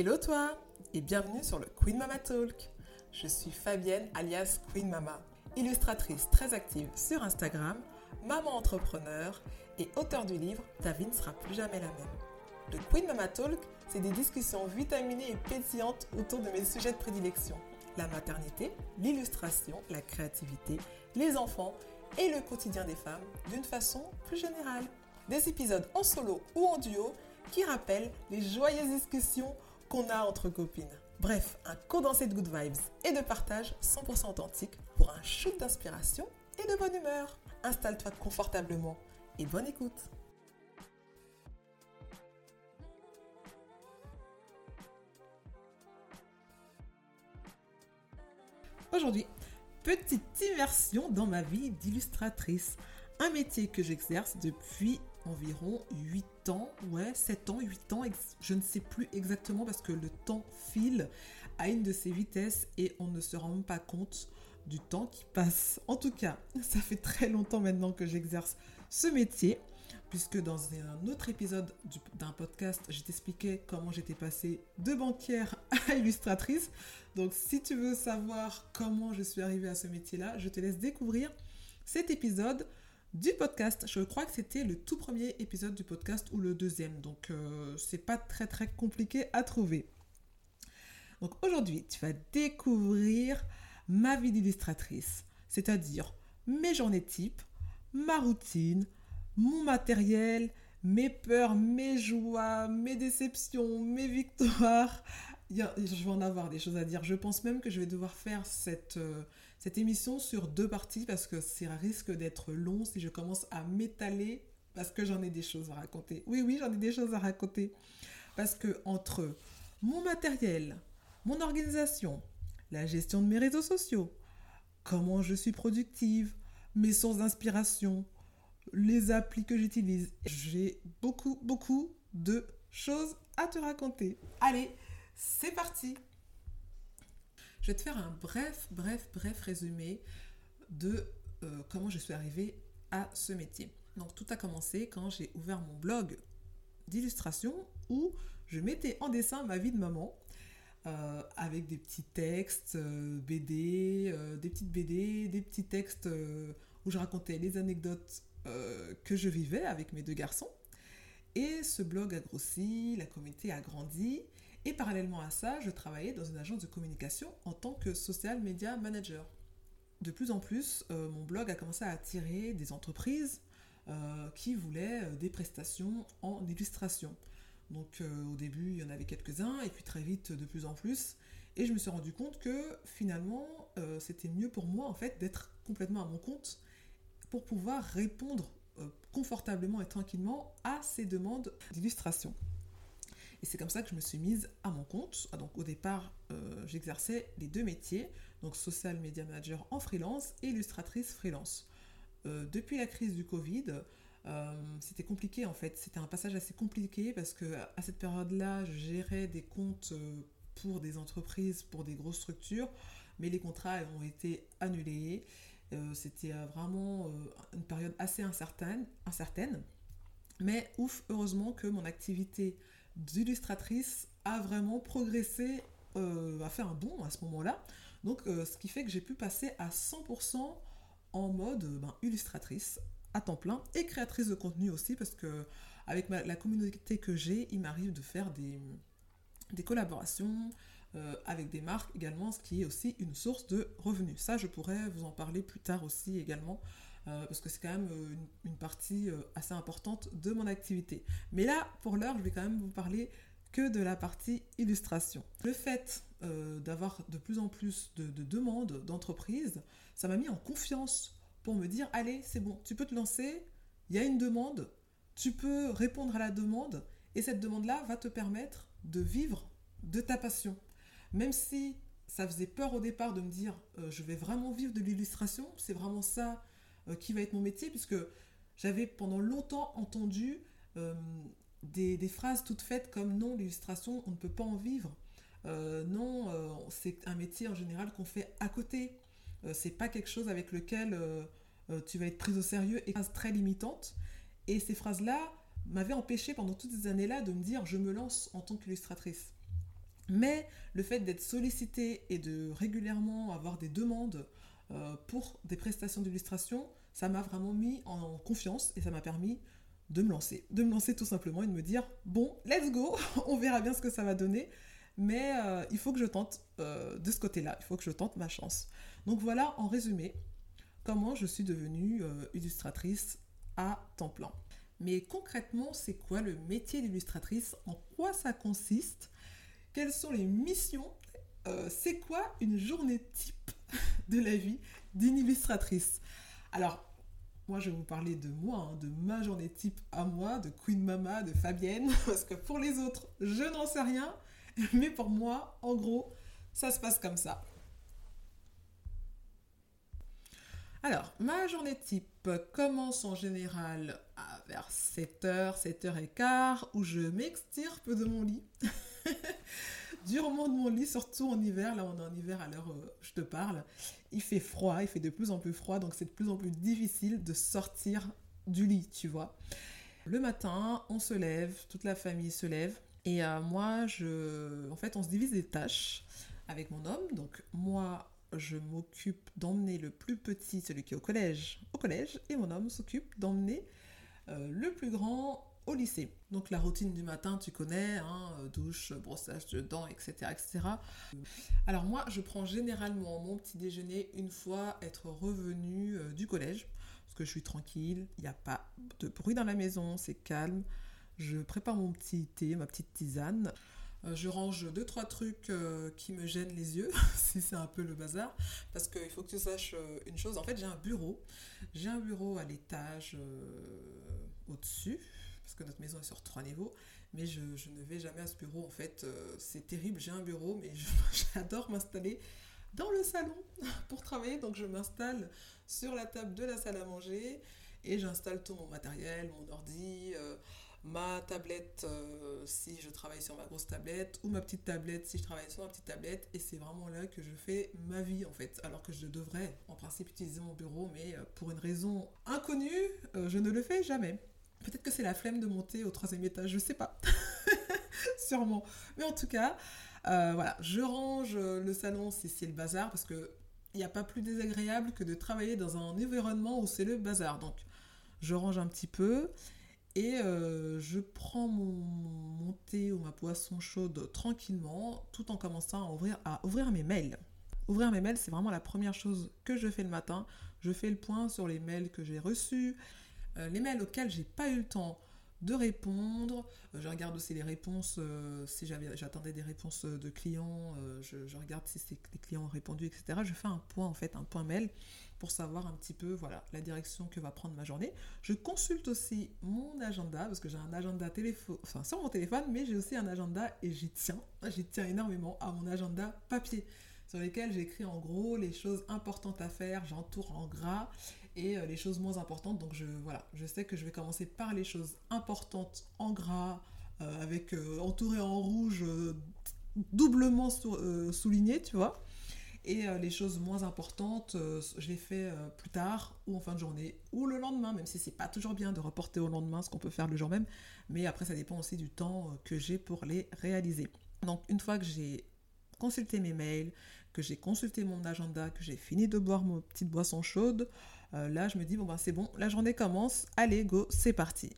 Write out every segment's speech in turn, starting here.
Hello toi et bienvenue sur le Queen Mama Talk. Je suis Fabienne alias Queen Mama, illustratrice très active sur Instagram, maman entrepreneur et auteur du livre Ta vie ne sera plus jamais la même. Le Queen Mama Talk, c'est des discussions vitaminées et pétillantes autour de mes sujets de prédilection. La maternité, l'illustration, la créativité, les enfants et le quotidien des femmes d'une façon plus générale. Des épisodes en solo ou en duo qui rappellent les joyeuses discussions qu'on a entre copines. Bref, un condensé de good vibes et de partage 100% authentique pour un shoot d'inspiration et de bonne humeur. Installe-toi confortablement et bonne écoute. Aujourd'hui, petite immersion dans ma vie d'illustratrice. Un métier que j'exerce depuis environ 8 ans, ouais, 7 ans, 8 ans, je ne sais plus exactement parce que le temps file à une de ses vitesses et on ne se rend même pas compte du temps qui passe. En tout cas, ça fait très longtemps maintenant que j'exerce ce métier, puisque dans un autre épisode d'un podcast, je t'expliquais comment j'étais passée de banquière à illustratrice. Donc si tu veux savoir comment je suis arrivée à ce métier-là, je te laisse découvrir cet épisode du podcast. Je crois que c'était le tout premier épisode du podcast ou le deuxième. Donc, euh, c'est pas très très compliqué à trouver. Donc, aujourd'hui, tu vas découvrir ma vie d'illustratrice, c'est-à-dire mes journées type, ma routine, mon matériel, mes peurs, mes joies, mes déceptions, mes victoires. je vais en avoir des choses à dire. Je pense même que je vais devoir faire cette, euh, cette émission sur deux parties parce que ça risque d'être long si je commence à m'étaler parce que j'en ai des choses à raconter. Oui, oui, j'en ai des choses à raconter. Parce que entre mon matériel, mon organisation, la gestion de mes réseaux sociaux, comment je suis productive, mes sources d'inspiration, les applis que j'utilise, j'ai beaucoup, beaucoup de choses à te raconter. Allez, c'est parti je vais te faire un bref, bref, bref résumé de euh, comment je suis arrivée à ce métier. Donc tout a commencé quand j'ai ouvert mon blog d'illustration où je mettais en dessin ma vie de maman euh, avec des petits textes euh, BD, des petites BD, des petits textes où je racontais les anecdotes que je vivais avec mes deux garçons. Et ce blog a grossi, la communauté a grandi et parallèlement à ça, je travaillais dans une agence de communication en tant que social media manager. De plus en plus, euh, mon blog a commencé à attirer des entreprises euh, qui voulaient euh, des prestations en illustration. Donc au début, il y en avait quelques-uns, et puis très vite, de plus en plus. Et je me suis rendu compte que finalement, c'était mieux pour moi en fait d'être complètement à mon compte pour pouvoir répondre confortablement et tranquillement à ces demandes d'illustration. Et c'est comme ça que je me suis mise à mon compte. Ah, donc au départ, euh, j'exerçais les deux métiers, donc social media manager en freelance et illustratrice freelance. Euh, depuis la crise du Covid, euh, c'était compliqué en fait. C'était un passage assez compliqué parce que à cette période-là, je gérais des comptes pour des entreprises, pour des grosses structures, mais les contrats ont été annulés. c'était vraiment une période assez incertaine, incertaine. Mais ouf, heureusement que mon activité d'illustratrice a vraiment progressé, euh, a fait un bond à ce moment-là. Donc, euh, ce qui fait que j'ai pu passer à 100% en mode euh, ben, illustratrice à temps plein et créatrice de contenu aussi, parce que avec la communauté que j'ai, il m'arrive de faire des, des collaborations avec des marques également, ce qui est aussi une source de revenus. Ça, je pourrais vous en parler plus tard aussi également euh, parce que c'est quand même euh, une, partie euh, assez importante de mon activité. Mais là, pour l'heure, je vais quand même vous parler que de la partie illustration. Le fait d'avoir de plus en plus de, demandes d'entreprises, ça m'a mis en confiance pour me dire, allez, c'est bon, tu peux te lancer, il y a une demande, tu peux répondre à la demande, et cette demande-là va te permettre de vivre de ta passion. Même si ça faisait peur au départ de me dire, je vais vraiment vivre de l'illustration, c'est vraiment ça euh, qui va être mon métier, puisque j'avais pendant longtemps entendu euh, des, phrases toutes faites comme non, l'illustration, on ne peut pas en vivre. Euh, non, c'est un métier en général qu'on fait à côté. c'est pas quelque chose avec lequel tu vas être prise au sérieux et très limitante. Et ces phrases-là m'avaient empêché pendant toutes ces années-là de me dire je me lance en tant qu'illustratrice. Mais le fait d'être sollicité et de régulièrement avoir des demandes pour des prestations d'illustration, ça m'a vraiment mis en confiance et ça m'a permis de me lancer. De me lancer tout simplement et de me dire, bon, let's go, on verra bien ce que ça va donner. Mais euh, il faut que je tente euh, de ce côté-là, il faut que je tente ma chance. Donc voilà, en résumé, comment je suis devenue illustratrice à temps plein. Mais concrètement, c'est quoi le métier d'illustratrice? En quoi ça consiste? Quelles sont les missions? Euh, C'est quoi une journée type de la vie d'une illustratrice? Alors, moi, je vais vous parler de moi, hein, de ma journée type à moi, de Queen Mama, de Fabienne, parce que pour les autres, je n'en sais rien. Mais pour moi, en gros, ça se passe comme ça. Alors, ma journée type commence en général vers 7h, 7h15, où je m'extirpe de mon lit. Durement de mon lit, surtout en hiver, là on est en hiver à l'heure je te parle, il fait froid, il fait de plus en plus froid, donc c'est de plus en plus difficile de sortir du lit, tu vois. Le matin, on se lève, toute la famille se lève, et euh, moi, je... en fait, on se divise des tâches avec mon homme, donc moi, je m'occupe d'emmener le plus petit, celui qui est au collège, au collège, et mon homme s'occupe d'emmener euh, le plus grand lycée. Donc la routine du matin, tu connais, hein, euh, douche, brossage de dents, etc., etc. Alors moi, je prends généralement mon petit déjeuner une fois être revenu euh, du collège, parce que je suis tranquille, il n'y a pas de bruit dans la maison, c'est calme. Je prépare mon petit thé, ma petite tisane. Euh, je range deux trois trucs qui me gênent les yeux, si c'est un peu le bazar, parce qu'il faut que tu saches une chose. En fait, j'ai un bureau. J'ai un bureau à l'étage au-dessus, parce que notre maison est sur trois niveaux. Mais je, ne vais jamais à ce bureau. En fait, c'est terrible. J'ai un bureau, mais j'adore m'installer dans le salon pour travailler. Donc, je m'installe sur la table de la salle à manger et j'installe tout mon matériel, mon ordi ma tablette euh, si je travaille sur ma grosse tablette ou ma petite tablette si je travaille sur ma petite tablette et c'est vraiment là que je fais ma vie en fait alors que je devrais en principe utiliser mon bureau mais euh, pour une raison inconnue euh, je ne le fais jamais peut-être que c'est la flemme de monter au troisième étage je sais pas sûrement mais en tout cas voilà je range le salon si c'est le bazar parce que il n'y a pas plus désagréable que de travailler dans un environnement où c'est le bazar donc je range un petit peu et euh, je prends mon, thé ou ma boisson chaude tranquillement, tout en commençant à ouvrir mes mails. Ouvrir mes mails, c'est vraiment la première chose que je fais le matin. Je fais le point sur les mails que j'ai reçus, euh, les mails auxquels j'ai pas eu le temps de répondre. Euh, je regarde aussi les réponses, si j'attendais des réponses de clients, je, regarde si les clients ont répondu, etc. Je fais un point, en fait, un point mail pour savoir un petit peu voilà, la direction que va prendre ma journée. Je consulte aussi mon agenda, parce que j'ai un agenda téléphone, enfin, sur mon téléphone, mais j'ai aussi un agenda et j'y tiens. J'y tiens énormément à mon agenda papier, sur lesquels j'écris en gros les choses importantes à faire, j'entoure en gras et euh, les choses moins importantes. Donc je, voilà, je sais que je vais commencer par les choses importantes en gras, euh, avec euh, entouré en rouge, doublement souligné, tu vois. Et les choses moins importantes, je les fais plus tard, ou en fin de journée, ou le lendemain, même si c'est pas toujours bien de reporter au lendemain ce qu'on peut faire le jour même. Mais après, ça dépend aussi du temps que j'ai pour les réaliser. Donc, une fois que j'ai consulté mes mails, que j'ai consulté mon agenda, que j'ai fini de boire ma petite boisson chaude, là, je me dis, bon, ben c'est bon, la journée commence, allez, go, c'est parti.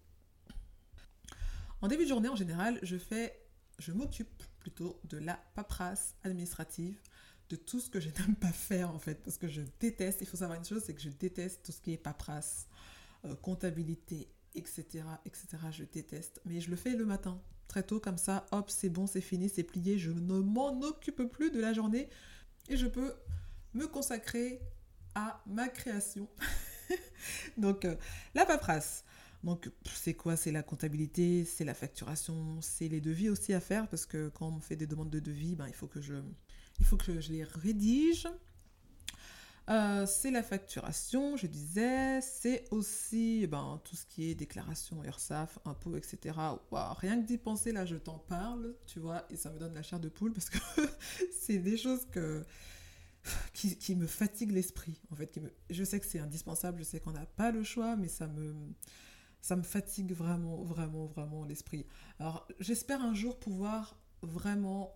En début de journée, en général, je fais, je m'occupe plutôt de la paperasse administrative de tout ce que je n'aime pas faire en fait, parce que je déteste, il faut savoir une chose, c'est que je déteste tout ce qui est paperasse, euh, comptabilité, etc., etc., je déteste. Mais je le fais le matin, très tôt comme ça, hop, c'est bon, c'est fini, c'est plié, je ne m'en occupe plus de la journée et je peux me consacrer à ma création. Donc, euh, la paperasse. Donc, c'est quoi? C'est la comptabilité, c'est la facturation, c'est les devis aussi à faire, parce que quand on fait des demandes de devis, ben, il faut que je il faut que je les rédige. Euh, c'est la facturation, je disais, c'est aussi ben, tout ce qui est déclaration URSAF, impôts, etc. rien que d'y penser, là, je t'en parle, tu vois, et ça me donne la chair de poule parce que c'est des choses que, qui, me fatiguent l'esprit, en fait. Qui me, je sais que c'est indispensable, je sais qu'on n'a pas le choix, mais ça me, ça me fatigue vraiment, vraiment, vraiment l'esprit. Alors, j'espère un jour pouvoir vraiment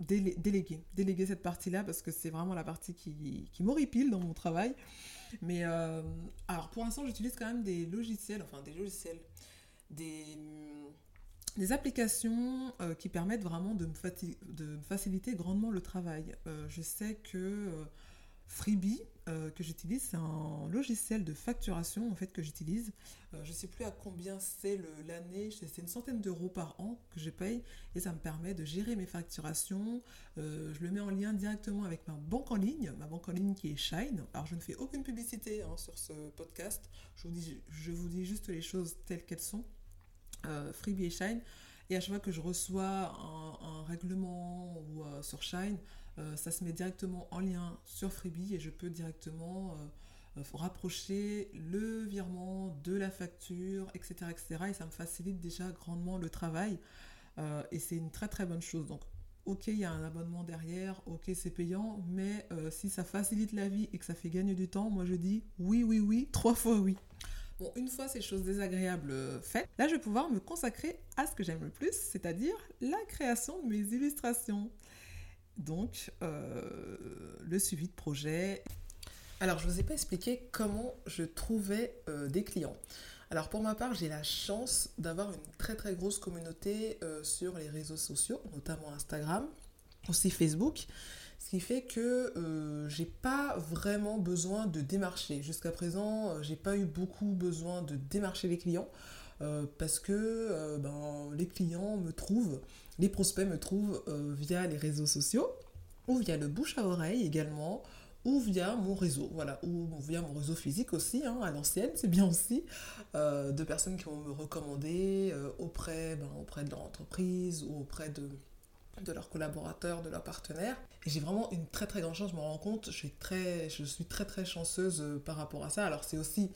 déléguer, déléguer cette partie-là parce que c'est vraiment la partie qui, qui m'horripile dans mon travail. Mais alors pour l'instant, j'utilise quand même des logiciels, enfin des logiciels, des, des applications qui permettent vraiment de me, faciliter grandement le travail. je sais que Freebie euh, que j'utilise, c'est un logiciel de facturation en fait que j'utilise. Euh, je ne sais plus à combien c'est l'année, c'est une centaine d'euros par an que je paye et ça me permet de gérer mes facturations. Euh, je le mets en lien directement avec ma banque en ligne, ma banque en ligne qui est Shine. Alors je ne fais aucune publicité hein, sur ce podcast, je vous dis juste les choses telles qu'elles sont. Freebie et Shine. Et à chaque fois que je reçois un, règlement ou sur Shine, euh, ça se met directement en lien sur Freebie et je peux directement euh, euh, rapprocher le virement de la facture, etc., etc. Et ça me facilite déjà grandement le travail. et c'est une très très bonne chose. Donc, ok, il y a un abonnement derrière, ok, c'est payant, mais si ça facilite la vie et que ça fait gagner du temps, moi je dis oui, oui, oui, trois fois oui. Bon, une fois ces choses désagréables faites, là je vais pouvoir me consacrer à ce que j'aime le plus, c'est-à-dire la création de mes illustrations donc euh, le suivi de projet. Alors, je ne vous ai pas expliqué comment je trouvais euh, des clients. Alors, pour ma part, j'ai la chance d'avoir une très très grosse communauté euh, sur les réseaux sociaux, notamment Instagram, aussi Facebook. Ce qui fait que j'ai pas vraiment besoin de démarcher. Jusqu'à présent, j'ai pas eu beaucoup besoin de démarcher les clients. parce que ben, les clients me trouvent les prospects me trouvent euh, via les réseaux sociaux ou via le bouche à oreille également ou via mon réseau, voilà, ou via mon réseau physique aussi, hein, à l'ancienne, c'est bien aussi, euh, de personnes qui vont me recommander euh, auprès, ben, auprès de leur entreprise ou auprès de, de leurs collaborateurs, de leurs partenaires. Et j'ai vraiment une très très grande chance, je me rends compte, je suis très, je suis très, très chanceuse par rapport à ça. Alors c'est aussi,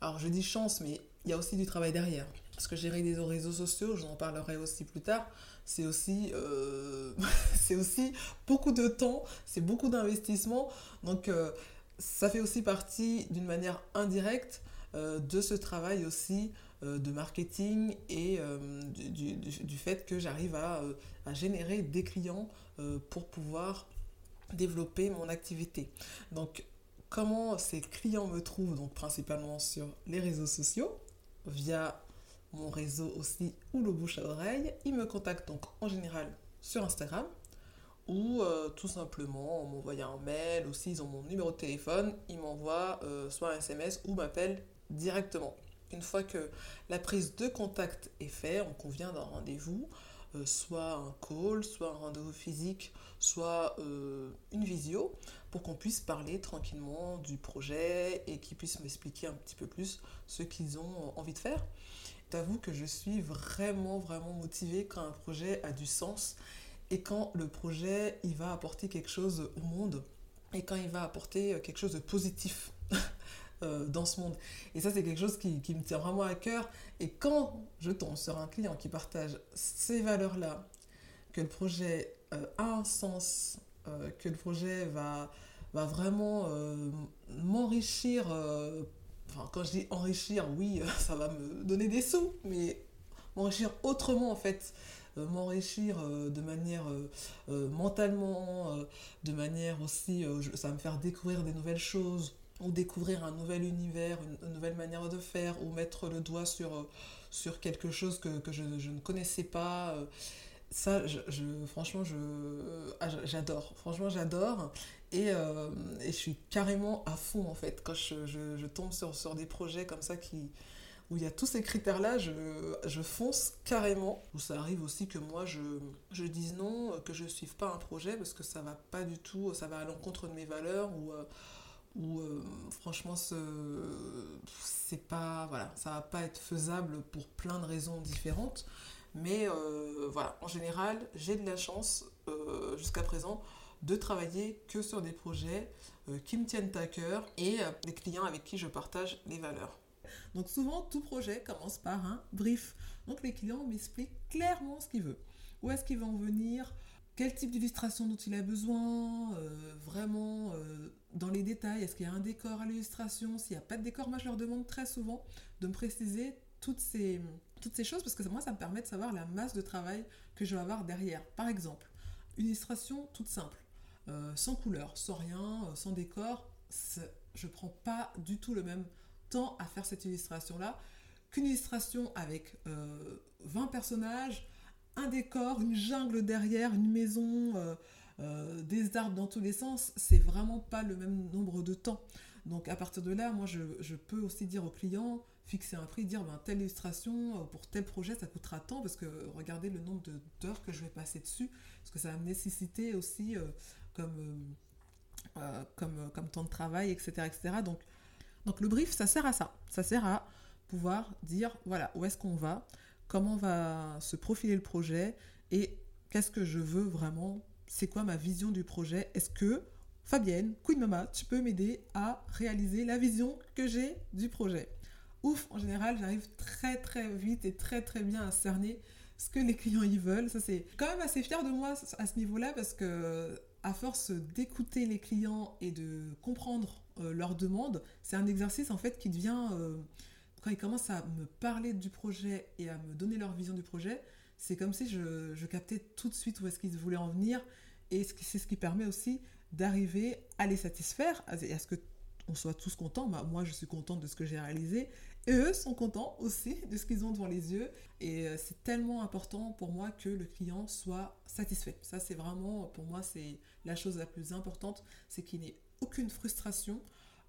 alors je dis chance, mais il y a aussi du travail derrière. Parce que gérer des réseaux sociaux, j'en parlerai aussi plus tard, c'est aussi, euh, aussi beaucoup de temps, c'est beaucoup d'investissement. Donc euh, ça fait aussi partie d'une manière indirecte euh, de ce travail aussi de marketing et du, du, fait que j'arrive à, à, générer des clients pour pouvoir développer mon activité. Donc comment ces clients me trouvent donc principalement sur les réseaux sociaux via mon réseau aussi ou le bouche à oreille. Ils me contactent donc en général sur Instagram ou euh, tout simplement en m'envoyant un mail ou s'ils ont mon numéro de téléphone, ils m'envoient euh, soit un SMS ou m'appellent directement. Une fois que la prise de contact est faite, on convient d'un rendez-vous, euh, soit un call, soit un rendez-vous physique, soit une visio, pour qu'on puisse parler tranquillement du projet et qu'ils puissent m'expliquer un petit peu plus ce qu'ils ont envie de faire. T'avoue que je suis vraiment, vraiment motivée quand un projet a du sens et quand le projet, il va apporter quelque chose au monde et quand il va apporter quelque chose de positif euh, dans ce monde. Et ça, c'est quelque chose qui, me tient vraiment à cœur. Et quand je tombe sur un client qui partage ces valeurs-là, que le projet euh, a un sens, euh, que le projet va, va vraiment m'enrichir quand je dis enrichir, oui, ça va me donner des sous, mais m'enrichir autrement en fait. M'enrichir de manière mentalement, de manière aussi, ça va me faire découvrir des nouvelles choses, ou découvrir un nouvel univers, une, nouvelle manière de faire, ou mettre le doigt sur, sur quelque chose que, je, ne connaissais pas ça, je, franchement, ah, je, j'adore. Franchement, j'adore. Euh, et, je suis carrément à fond, en fait. Quand je, tombe sur, sur, des projets comme ça qui, où il y a tous ces critères-là, je, fonce carrément. Où ça arrive aussi que moi, je, je dise non, que je ne suive pas un projet parce que ça va pas du tout, ça va à l'encontre de mes valeurs. Ou euh, franchement ce c'est pas voilà ça va pas être faisable pour plein de raisons différentes mais euh, voilà, en général, j'ai de la chance euh, jusqu'à présent de travailler que sur des projets qui me tiennent à cœur et des clients avec qui je partage les valeurs. Donc souvent, tout projet commence par un brief. Donc les clients m'expliquent clairement ce qu'ils veulent. Où est-ce qu'ils vont en venir? Quel type d'illustration dont il a besoin, vraiment dans les détails, est-ce qu'il y a un décor à l'illustration, s'il n'y a pas de décor, moi je leur demande très souvent de me préciser toutes ces, toutes ces choses parce que moi, ça me permet de savoir la masse de travail que je vais avoir derrière. Par exemple, une illustration toute simple, euh, sans couleur, sans rien, euh, sans décor. Je prends pas du tout le même temps à faire cette illustration-là qu'une illustration avec 20 personnages, un décor, une jungle derrière, une maison, des arbres dans tous les sens. C'est vraiment pas le même nombre de temps. Donc à partir de là, moi je, peux aussi dire au client, fixer un prix, dire ben, telle illustration euh, pour tel projet ça coûtera tant parce que regardez le nombre d'heures que je vais passer dessus, parce que ça va me nécessiter aussi euh, euh, comme temps de travail, etc. etc. Donc, donc le brief, ça sert à ça. Ça sert à pouvoir dire voilà où est-ce qu'on va, comment va se profiler le projet et qu'est-ce que je veux vraiment, c'est quoi ma vision du projet, est-ce que Fabienne, Queen Mama, tu peux m'aider à réaliser la vision que j'ai du projet? Ouf, en général, j'arrive très très vite et très très bien à cerner ce que les clients y veulent. Ça, c'est quand même assez fier de moi à ce niveau-là parce que à force d'écouter les clients et de comprendre euh, leurs demandes, c'est un exercice en fait qui devient euh, quand ils commencent à me parler du projet et à me donner leur vision du projet, c'est comme si je, captais tout de suite où est-ce qu'ils voulaient en venir et c'est ce qui permet aussi d'arriver à les satisfaire, à, ce que on soit tous contents. Bah, moi, je suis contente de ce que j'ai réalisé. Et eux sont contents aussi de ce qu'ils ont devant les yeux. Et euh, c'est tellement important pour moi que le client soit satisfait. Ça, c'est vraiment, pour moi, c'est la chose la plus importante. C'est qu'il n'y ait aucune frustration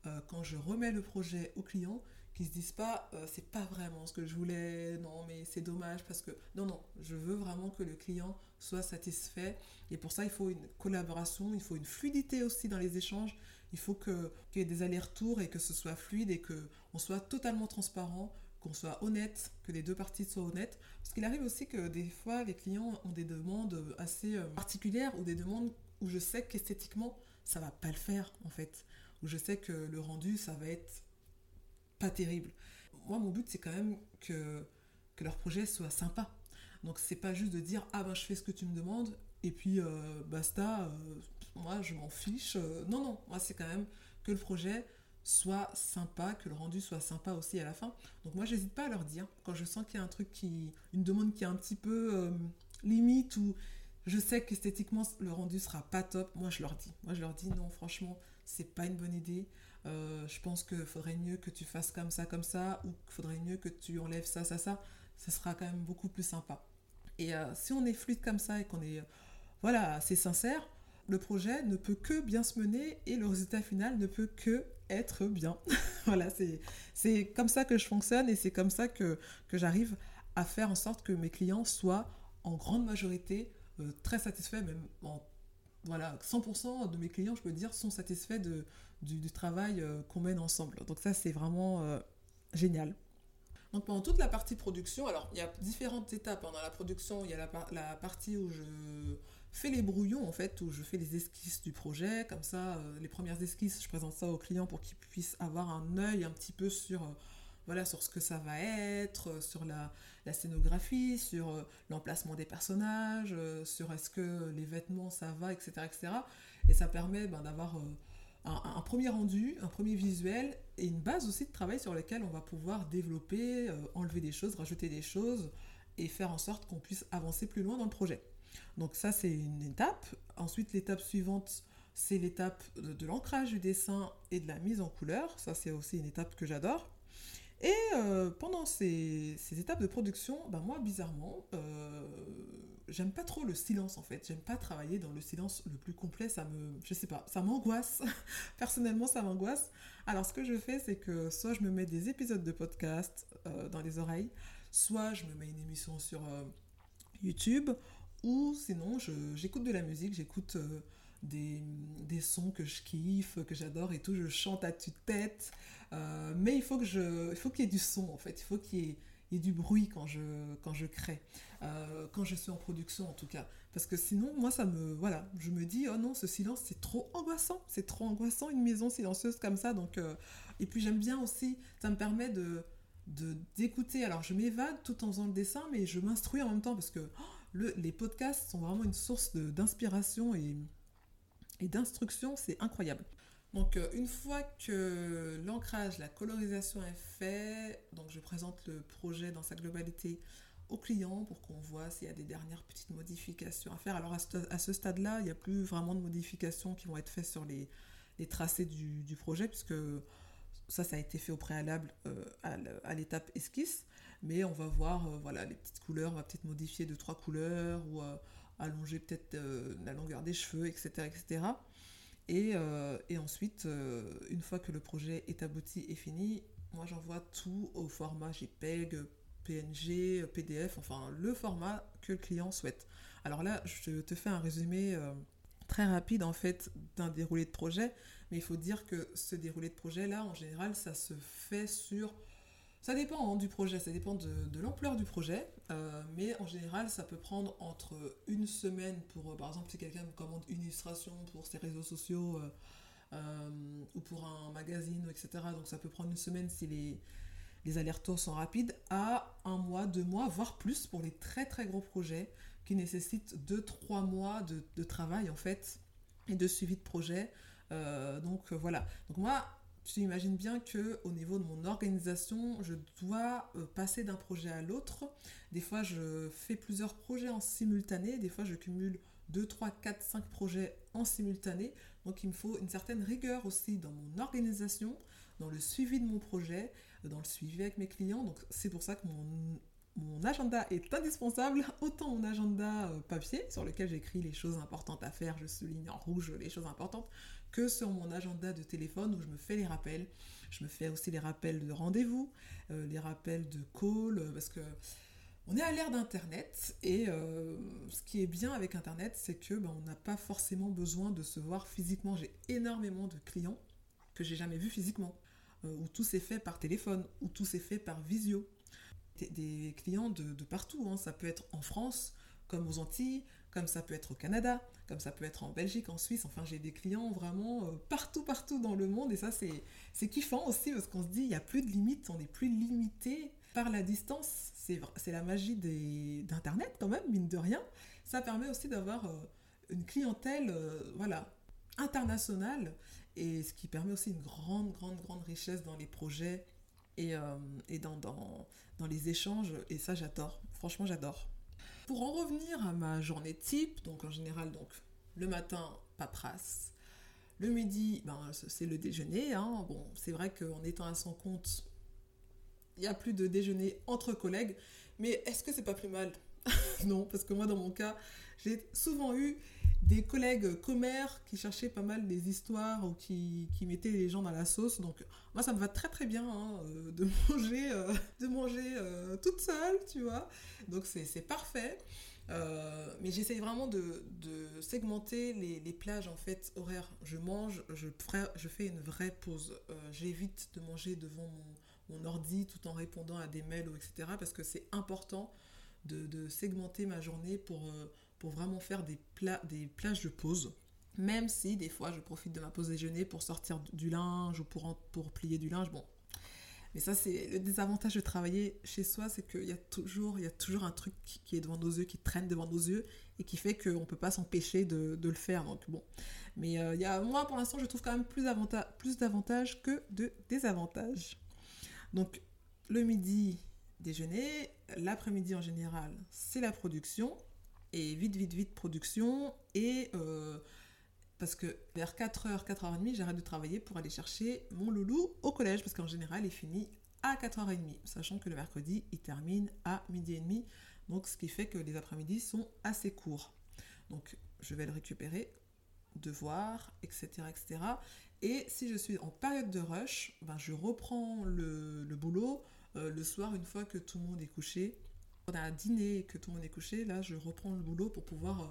euh, quand je remets le projet au client qui se disent pas euh, c'est pas vraiment ce que je voulais, non mais c'est dommage parce que non non, je veux vraiment que le client soit satisfait. Et pour ça il faut une collaboration, il faut une fluidité aussi dans les échanges, il faut que qu'il y ait des allers-retours et que ce soit fluide et que on soit totalement transparent, qu'on soit honnête, que les deux parties soient honnêtes. Parce qu'il arrive aussi que des fois les clients ont des demandes assez euh, particulières ou des demandes où je sais qu'esthétiquement ça va pas le faire en fait, où je sais que le rendu ça va être pas terrible. Moi, mon but, c'est quand même que, que leur projet soit sympa. Donc, c'est pas juste de dire Ah ben, je fais ce que tu me demandes et puis euh, basta, euh, moi, je m'en fiche. Euh, non, non, moi, c'est quand même que le projet soit sympa, que le rendu soit sympa aussi à la fin. Donc, moi, j'hésite pas à leur dire quand je sens qu'il y a un truc qui. une demande qui est un petit peu limite ou je sais qu'esthétiquement le rendu sera pas top, moi je leur dis. Moi je leur dis non, franchement, c'est pas une bonne idée. Euh, je pense qu'il faudrait mieux que tu fasses comme ça, comme ça, ou qu'il faudrait mieux que tu enlèves ça, ça, ça. Ça sera quand même beaucoup plus sympa. Et euh, si on est fluide comme ça et qu'on est, voilà, assez sincère, le projet ne peut que bien se mener et le résultat final ne peut que être bien. voilà, c'est comme ça que je fonctionne et c'est comme ça que, que j'arrive à faire en sorte que mes clients soient en grande majorité euh, très satisfaits, même voilà, 100% de mes clients, je peux dire, sont satisfaits de, du, travail euh, qu'on mène ensemble. Donc ça, c'est vraiment euh, génial. Donc pendant toute la partie production, alors il y a différentes étapes. Pendant la production, il y a la, partie où je fais les brouillons, en fait, où je fais les esquisses du projet. Comme ça, euh, les premières esquisses, je présente ça aux clients pour qu'ils puissent avoir un œil un petit peu sur voilà, sur ce que ça va être, sur la, la scénographie, sur l'emplacement des personnages, sur est-ce que les vêtements ça va, etc. etc. Et ça permet ben, d'avoir un, premier rendu, un premier visuel et une base aussi de travail sur laquelle on va pouvoir développer, euh, enlever des choses, rajouter des choses et faire en sorte qu'on puisse avancer plus loin dans le projet. Donc ça c'est une étape. Ensuite l'étape suivante c'est l'étape de, l'ancrage du dessin et de la mise en couleur. Ça c'est aussi une étape que j'adore. Et euh, pendant ces, étapes de production, ben moi bizarrement, euh, j'aime pas trop le silence en fait. J'aime pas travailler dans le silence le plus complet. Ça me, je sais pas, ça m'angoisse. Personnellement, ça m'angoisse. Alors, ce que je fais, c'est que soit je me mets des épisodes de podcast euh, dans les oreilles, soit je me mets une émission sur euh, YouTube, ou sinon j'écoute de la musique, j'écoute euh, des, des, sons que je kiffe, que j'adore et tout. Je chante à tue-tête. mais il faut que je, il faut qu'il y ait du son en fait. Il faut qu'il y ait et du bruit quand je, quand je crée, euh, quand je suis en production en tout cas. Parce que sinon, moi, ça me. Voilà, je me dis, oh non, ce silence, c'est trop angoissant. C'est trop angoissant, une maison silencieuse comme ça. Donc, euh, et puis j'aime bien aussi, ça me permet de d'écouter. Alors, je m'évade tout en faisant le dessin, mais je m'instruis en même temps parce que oh, le, les podcasts sont vraiment une source d'inspiration et, et d'instruction. C'est incroyable. Donc une fois que l'ancrage, la colorisation est fait, donc je présente le projet dans sa globalité au client pour qu'on voit s'il y a des dernières petites modifications à faire. Alors à ce, stade-là, il n'y a plus vraiment de modifications qui vont être faites sur les, tracés du, projet, puisque ça, ça a été fait au préalable euh, à l'étape esquisse. Mais on va voir euh, voilà, les petites couleurs, on va peut-être modifier deux, trois couleurs, ou euh, allonger peut-être la longueur des cheveux, etc. etc. Et, et ensuite, une fois que le projet est abouti et fini, moi j'envoie tout au format JPEG, PNG, PDF, enfin le format que le client souhaite. Alors là, je te fais un résumé euh, très rapide en fait d'un déroulé de projet, mais il faut dire que ce déroulé de projet là, en général, ça se fait sur... Ça dépend hein, du projet, ça dépend de, l'ampleur du projet, euh, mais en général, ça peut prendre entre une semaine pour, euh, par exemple, si quelqu'un me commande une illustration pour ses réseaux sociaux ou pour un magazine, etc. Donc ça peut prendre une semaine si les, les allers-retours sont rapides, à un mois, deux mois, voire plus pour les très très gros projets qui nécessitent deux, trois mois de, travail en fait et de suivi de projet. Euh, donc euh, voilà. Donc moi, tu imagines bien que au niveau de mon organisation, je dois euh, passer d'un projet à l'autre. Des fois, je fais plusieurs projets en simultané. Des fois, je cumule 2, 3, 4, 5 projets en simultané. Donc, il me faut une certaine rigueur aussi dans mon organisation, dans le suivi de mon projet, dans le suivi avec mes clients. Donc c'est pour ça que mon, mon agenda est indispensable, autant mon agenda euh, papier sur lequel j'écris les choses importantes à faire, je souligne en rouge les choses importantes, que sur mon agenda de téléphone où je me fais les rappels. Je me fais aussi les rappels de rendez-vous, euh, les rappels de call, euh, parce que on est à l'ère d'Internet et ce qui est bien avec Internet, c'est que ben, on n'a pas forcément besoin de se voir physiquement. J'ai énormément de clients que j'ai jamais vus physiquement. Où tout s'est fait par téléphone, où tout s'est fait par visio. Des, clients de, partout, hein. ça peut être en France, comme aux Antilles, comme ça peut être au Canada, comme ça peut être en Belgique, en Suisse. Enfin, j'ai des clients vraiment euh, partout, partout dans le monde. Et ça, c'est kiffant aussi parce qu'on se dit, il n'y a plus de limites, on n'est plus limité par la distance. C'est la magie d'Internet quand même, mine de rien. Ça permet aussi d'avoir euh, une clientèle voilà, internationale et ce qui permet aussi une grande, grande, grande richesse dans les projets et, euh, dans, les échanges. Et ça, j'adore. Franchement, j'adore. Pour en revenir à ma journée type, donc en général, donc le matin, paperasse. Le midi, ben, c'est le déjeuner. Hein. Bon, c'est vrai qu'en étant à son compte, il n'y a plus de déjeuner entre collègues. Mais est-ce que c'est pas plus mal? Non, parce que moi, dans mon cas, j'ai souvent eu des collègues commères qui cherchaient pas mal des histoires ou qui, qui, mettaient les gens dans la sauce. Donc moi ça me va très très bien hein, euh, de manger, euh, de manger euh, toute seule, tu vois. Donc c'est parfait. mais j'essaye vraiment de, de segmenter les, les, plages en fait horaires. Je mange, je, je fais une vraie pause. J'évite de manger devant mon, mon, ordi tout en répondant à des mails ou etc. Parce que c'est important de, de, segmenter ma journée pour pour vraiment faire des, plages de pause. Même si des fois je profite de ma pause déjeuner pour sortir du linge ou pour, plier du linge. Bon, mais ça, c'est le désavantage de travailler chez soi, c'est qu'il y, a toujours, y a toujours un truc qui est devant nos yeux, qui traîne devant nos yeux, et qui fait qu'on ne peut pas s'empêcher de, le faire. Donc bon. Mais euh, moi, pour l'instant, je trouve quand même plus d'avantages que de désavantages. Donc, le midi, déjeuner. L'après-midi, en général, c'est la production et vite, vite, vite production. Et euh, parce que vers 4h, 4h30, j'arrête de travailler pour aller chercher mon loulou au collège, parce qu'en général, il finit à 4h30, sachant que le mercredi, il termine à midi et demi. Donc, ce qui fait que les après-midi sont assez courts. Donc, je vais le récupérer, devoir, etc., etc. Et si je suis en période de rush, ben, je reprends le, boulot euh, le soir une fois que tout le monde est couché on a dîné et que tout le monde est couché, là, je reprends le boulot pour pouvoir euh,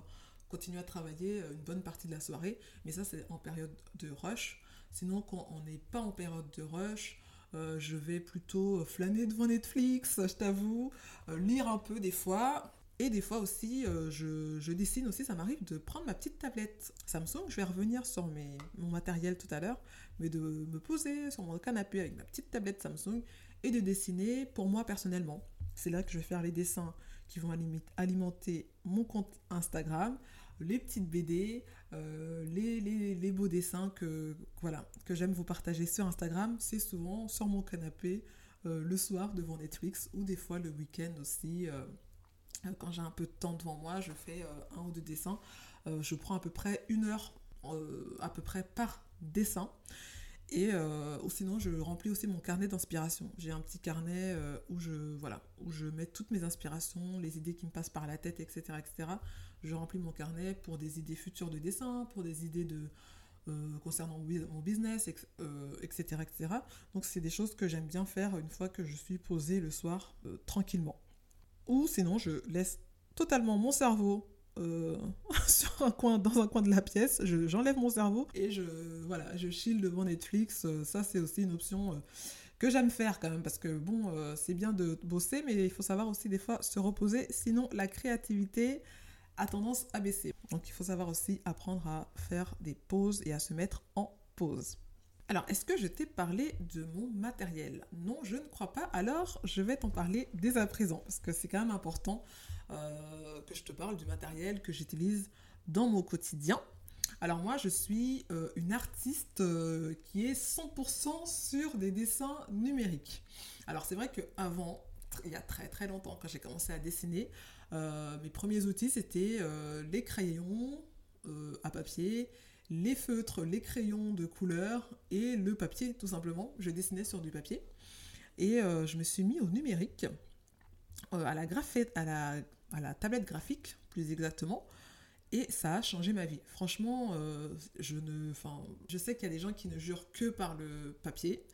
continuer à travailler euh, une bonne partie de la soirée. Mais ça, c'est en période de rush. Sinon, quand on n'est pas en période de rush, euh, je vais plutôt flâner devant Netflix, je t'avoue, lire un peu des fois. Et des fois aussi, je, dessine aussi, ça m'arrive de prendre ma petite tablette Samsung. Je vais revenir sur mon matériel tout à l'heure, mais de me poser sur mon canapé avec ma petite tablette Samsung et de dessiner pour moi personnellement. C'est là que je vais faire les dessins qui vont alimenter mon compte Instagram, les petites BD, euh, les, beaux dessins que, voilà, que j'aime vous partager sur Instagram. C'est souvent sur mon canapé euh, le soir devant Netflix ou des fois le week-end aussi. Euh, quand j'ai un peu de temps devant moi, je fais un ou deux dessins. je prends à peu près une heure à peu près par dessin. Et sinon, je remplis aussi mon carnet d'inspiration. J'ai un petit carnet où, je, voilà, où je mets toutes mes inspirations, les idées qui me passent par la tête, etc. etc je remplis mon carnet pour des idées futures de dessin, pour des idées de, euh, concernant mon business, etc., etc. Donc c'est des choses que j'aime bien faire une fois que je suis posée le soir euh, tranquillement. Ou sinon je laisse totalement mon cerveau euh, sur un coin, dans un coin de la pièce, j'enlève mon cerveau et je, voilà, je chill devant Netflix. ça c'est aussi une option que j'aime faire quand même parce que bon, c'est bien de bosser, mais il faut savoir aussi des fois se reposer. Sinon la créativité a tendance à baisser. Donc il faut savoir aussi apprendre à faire des pauses et à se mettre en pause. Alors, est-ce que je t'ai parlé de mon matériel? Non, je ne crois pas. Alors, je vais t'en parler dès à présent, parce que c'est quand même important euh, que je te parle du matériel que j'utilise dans mon quotidien. Alors moi, je suis euh, une artiste euh, qui est 100% sur des dessins numériques. Alors c'est vrai qu'avant, il y a très très longtemps, quand j'ai commencé à dessiner, mes premiers outils, c'était les crayons à papier, les feutres, les crayons de couleur et le papier, tout simplement. Je dessinais sur du papier. Et je me suis mis au numérique, à, la à, la, à la tablette graphique, plus exactement. Et ça a changé ma vie. Franchement, je, ne, je sais qu'il y a des gens qui ne jurent que par le papier.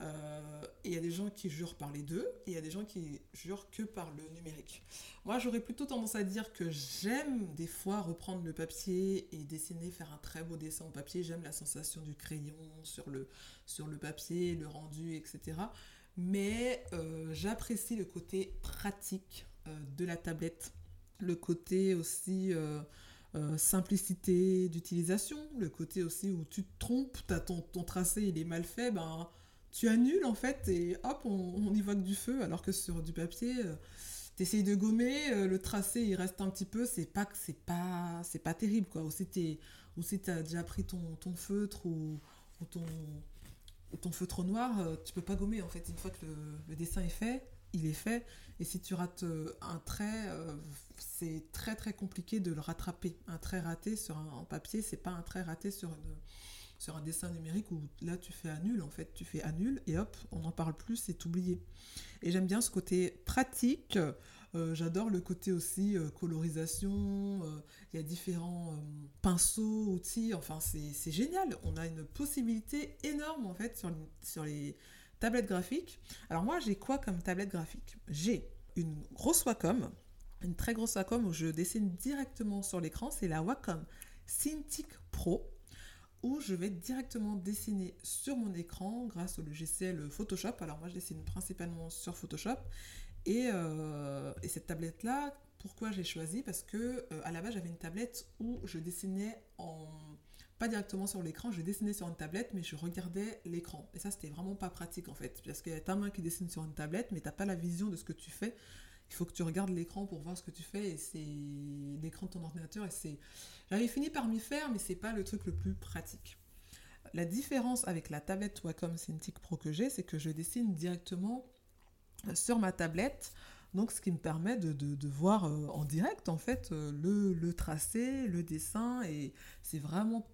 Euh, il y a des gens qui jurent par les deux, et il y a des gens qui jurent que par le numérique. Moi, j'aurais plutôt tendance à dire que j'aime des fois reprendre le papier et dessiner, faire un très beau dessin au papier. J'aime la sensation du crayon sur le papier, le rendu, etc. Mais euh, j'apprécie le côté pratique euh, de la tablette, le côté aussi... simplicité d'utilisation, le côté aussi où tu te trompes, ton, tracé il est mal fait, ben tu annules en fait et hop, on, on que du feu, alors que sur du papier, euh, tu essayes de gommer, euh, le tracé il reste un petit peu, c'est pas c'est pas c'est pas terrible quoi. Ou si tu as déjà pris ton feutre ou, ton, ton feutre noir, tu euh, tu peux pas gommer en fait. Une fois que le, dessin est fait, il est fait. Et si tu rates un trait, c'est très très compliqué de le rattraper. Un trait raté sur un, un papier, c'est pas un trait raté sur sur un dessin numérique où là tu fais annule en fait, tu fais annule et hop, on n'en parle plus, c'est oublié. Et j'aime bien ce côté pratique, euh, j'adore le côté aussi euh, colorisation, euh, il y a différents pinceaux, outils, enfin c'est génial, on a une possibilité énorme en fait sur, sur les tablettes graphiques. Alors moi j'ai quoi comme tablette graphique? J'ai une grosse Wacom, une très grosse Wacom où je dessine directement sur l'écran, c'est la Wacom Cintiq Pro où je vais directement dessiner sur mon écran grâce au logiciel Photoshop. Alors moi je dessine principalement sur Photoshop et, euh, cette tablette là, pourquoi j'ai choisi? Parce que euh, à la base j'avais une tablette où je dessinais en pas directement sur l'écran, je dessinais sur une tablette, mais je regardais l'écran. Et ça, c'était vraiment pas pratique en fait, parce a ta main qui dessine sur une tablette, mais t'as pas la vision de ce que tu fais. Il faut que tu regardes l'écran pour voir ce que tu fais, et c'est l'écran de ton ordinateur, et j'avais fini par m'y faire, mais c'est pas le truc le plus pratique. La différence avec la tablette Wacom Cintiq Pro que j'ai, c'est que je dessine directement sur ma tablette. Donc, ce qui me permet de, voir euh, en direct, en fait, euh, le, tracé, le dessin, et c'est vraiment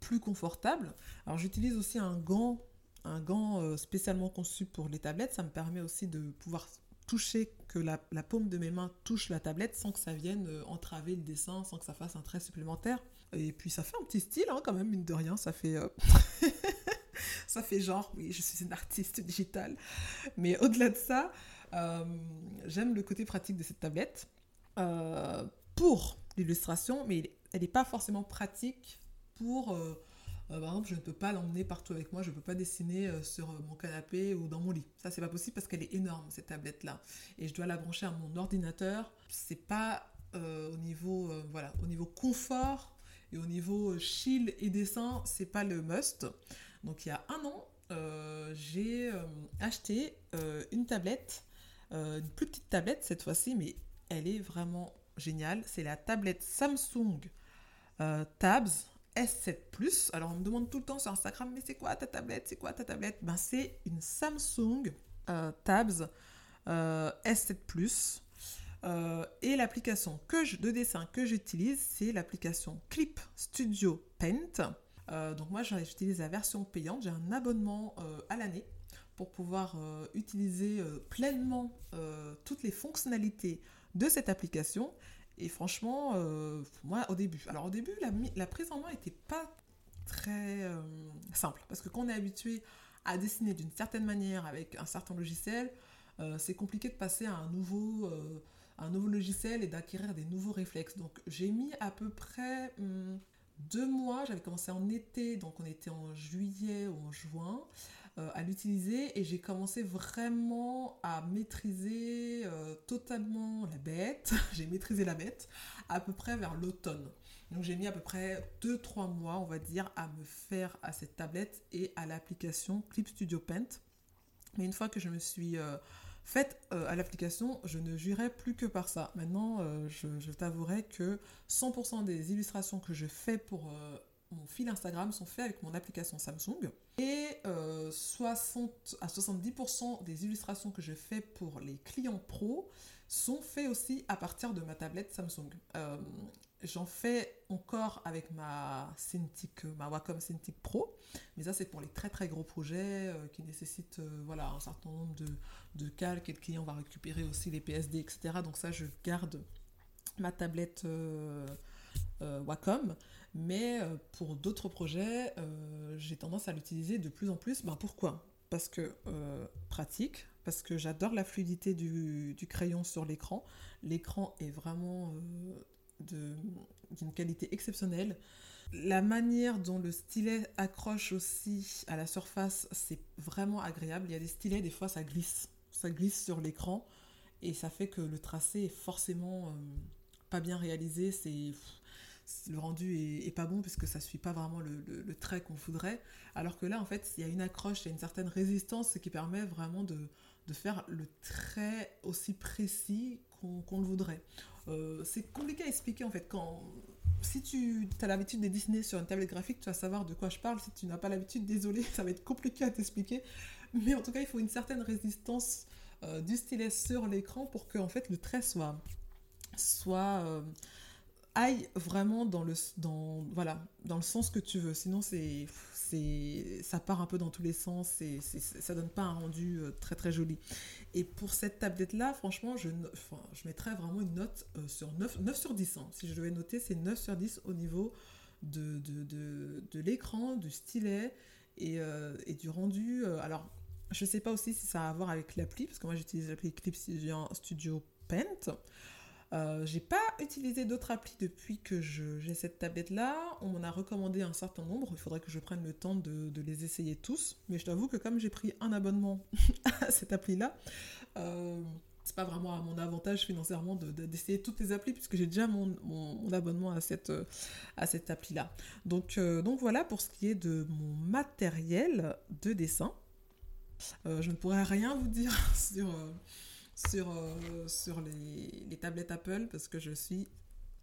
plus confortable. Alors, j'utilise aussi un gant, un gant spécialement conçu pour les tablettes. Ça me permet aussi de pouvoir toucher, que la, paume de mes mains touche la tablette sans que ça vienne euh, entraver le dessin, sans que ça fasse un trait supplémentaire. Et puis ça fait un petit style hein, quand même, mine de rien, ça fait... Euh, ça fait genre, oui, je suis une artiste digitale. Mais au-delà de ça, euh, j'aime le côté pratique de cette tablette. pour l'illustration, mais elle n'est pas forcément pratique pour euh, par exemple, je ne peux pas l'emmener partout avec moi, je ne peux pas dessiner euh, sur euh, mon canapé ou dans mon lit. Ça, c'est pas possible parce qu'elle est énorme, cette tablette-là. Et je dois la brancher à mon ordinateur. C'est pas au niveau, voilà, au niveau confort et au niveau chill et dessin, c'est pas le must. Donc, il y a un an, j'ai acheté une tablette, une plus petite tablette cette fois-ci, mais elle est vraiment géniale. C'est la tablette Samsung euh, Tabs S7 Plus. Alors on me demande tout le temps sur Instagram, mais c'est quoi ta tablette? C'est quoi ta tablette? Ben c'est une Samsung euh, Tabs euh, S7 Plus. et l'application de dessin que j'utilise, c'est l'application Clip Studio Paint. Donc moi j'utilise la version payante, j'ai un abonnement à l'année pour pouvoir utiliser pleinement toutes les fonctionnalités de cette application. Et franchement, euh, moi, au début, alors au début, la, prise en main n'était pas très euh, simple. Parce que quand on est habitué à dessiner d'une certaine manière avec un certain logiciel, euh, c'est compliqué de passer à un nouveau, un nouveau logiciel et d'acquérir des nouveaux réflexes. Donc j'ai mis à peu près hum, deux mois, j'avais commencé en été, donc on était en juillet ou en juin. Euh, à l'utiliser et j'ai commencé vraiment à maîtriser euh, totalement la bête. j'ai maîtrisé la bête à peu près vers l'automne. Donc j'ai mis à peu près 2-3 mois, on va dire, à me faire à cette tablette et à l'application Clip Studio Paint. Mais une fois que je me suis euh, faite à l'application, je ne jurais plus que par ça. Maintenant, je, je t'avouerai que 100% des illustrations que je fais pour mon fil Instagram sont faits avec mon application Samsung. Et 60 euh, à 70% des illustrations que je fais pour les clients pro sont faits aussi à partir de ma tablette Samsung. Euh, j'en fais encore avec ma Cintiq, ma Wacom Cintiq Pro, mais ça c'est pour les très très gros projets euh, qui nécessitent voilà, un certain nombre de, calques et le client va récupérer aussi les PSD, etc. Donc ça je garde ma tablette Wacom. Mais euh, pour d'autres projets, euh, j'ai tendance à l'utiliser de plus en plus. Ben, pourquoi? Parce que euh, pratique, parce que j'adore la fluidité du, crayon sur l'écran. L'écran est vraiment d'une qualité exceptionnelle. La manière dont le stylet accroche aussi à la surface, c'est vraiment agréable. Il y a des stylets, des fois ça glisse. Ça glisse sur l'écran et ça fait que le tracé est forcément pas bien réalisé. C'est le rendu est, pas bon puisque ça suit pas vraiment le, trait qu'on voudrait. Alors que là, en fait, il y a une accroche, il y a une certaine résistance, ce qui permet vraiment de, faire le trait aussi précis qu'on le voudrait. Euh, c'est compliqué à expliquer en fait quand si tu as l'habitude de dessiner sur une tablette graphique, tu vas savoir de quoi je parle. Si tu n'as pas l'habitude, désolé, ça va être compliqué à t'expliquer. Mais en tout cas, il faut une certaine résistance euh, du stylet sur l'écran pour que en fait le trait soit euh, aille vraiment dans le, dans, voilà, dans le sens que tu veux. Sinon, c'est, ça part un peu dans tous les sens et ça donne pas un rendu euh, très très joli. Et pour cette tablette-là, franchement, je, je mettrais vraiment une note euh, sur 9, 9 sur 10. Hein. Si je devais noter, c'est 9 sur 10 au niveau de l'écran, du stylet et, euh, et du rendu. alors, je sais pas aussi si ça a à voir avec l'appli, parce que moi j'utilise l'appli Clip Studio Paint. Euh, j'ai pas utilisé d'autres applis depuis que j'ai cette tablette là. On m'en a recommandé un certain nombre. Il faudrait que je prenne le temps de, les essayer tous. Mais je t'avoue que comme j'ai pris un abonnement à cette appli là, euh, c'est pas vraiment à mon avantage financièrement d'essayer toutes les applis puisque j'ai déjà mon, abonnement à cette, à cette appli là. Donc, euh, donc voilà pour ce qui est de mon matériel de dessin. Euh, je ne pourrais rien vous dire sur sur, euh, sur les, tablettes Apple parce que je suis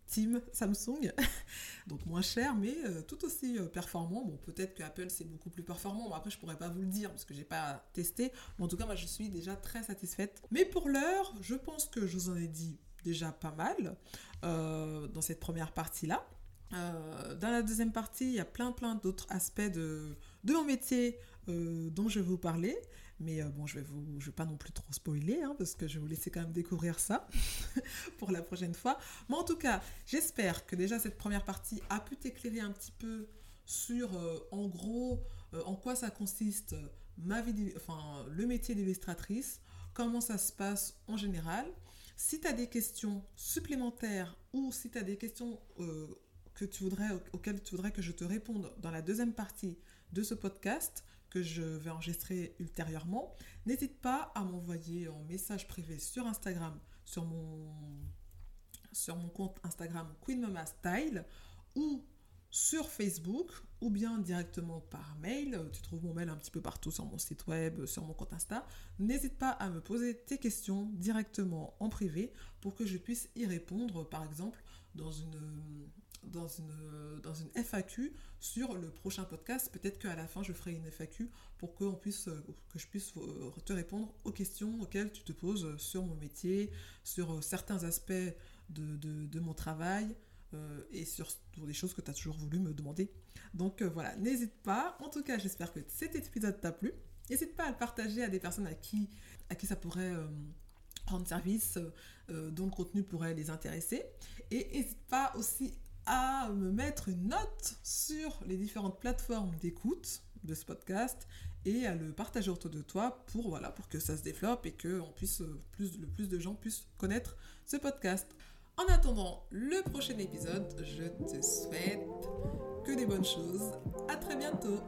team Samsung, donc moins cher mais euh, tout aussi euh, performant. Bon, peut-être que Apple c'est beaucoup plus performant, mais après je pourrais pas vous le dire parce que j'ai pas testé. Mais en tout cas, moi je suis déjà très satisfaite. Mais pour l'heure, je pense que je vous en ai dit déjà pas mal dans cette première partie-là. dans la deuxième partie, il y a plein plein d'autres aspects de, de mon métier dont je vais vous parler. Mais euh, bon, je vais vous, je vais pas non plus trop spoiler, hein, parce que je vais vous laisser quand même découvrir ça pour la prochaine fois. Mais en tout cas, j'espère que déjà cette première partie a pu t'éclairer un petit peu sur, euh, en gros, euh, en quoi ça consiste ma vie, enfin, le métier d'illustratrice, comment ça se passe en général. Si tu as des questions supplémentaires ou si tu as des questions que tu voudrais, auxquelles tu voudrais que je te réponde dans la deuxième partie de ce podcast, que je vais enregistrer ultérieurement, n'hésite pas à m'envoyer un message privé sur Instagram, sur mon, sur mon compte Instagram Queen Mama Style, ou sur Facebook ou bien directement par mail. Tu trouves mon mail un petit peu partout sur mon site web, sur mon compte Insta. N'hésite pas à me poser tes questions directement en privé pour que je puisse y répondre, par exemple, dans une, dans une, dans une FAQ sur le prochain podcast. Peut-être qu'à la fin, je ferai une FAQ pour que, puisse, que je puisse euh, te répondre aux questions auxquelles tu te poses sur mon métier, sur certains aspects de, de mon travail, euh, et sur, des choses que tu as toujours voulu me demander. Donc euh, voilà, n'hésite pas. En tout cas, j'espère que cet épisode t'a plu. N'hésite pas à le partager à des personnes à qui, à qui ça pourrait euh, rendre service, dont le contenu pourrait les intéresser. Et n'hésite pas aussi à me mettre une note sur les différentes plateformes d'écoute de ce podcast et à le partager autour de toi pour, voilà, pour que ça se développe et que on plus, le plus de gens puissent connaître ce podcast. En attendant le prochain épisode, je te souhaite que des bonnes choses. À très bientôt.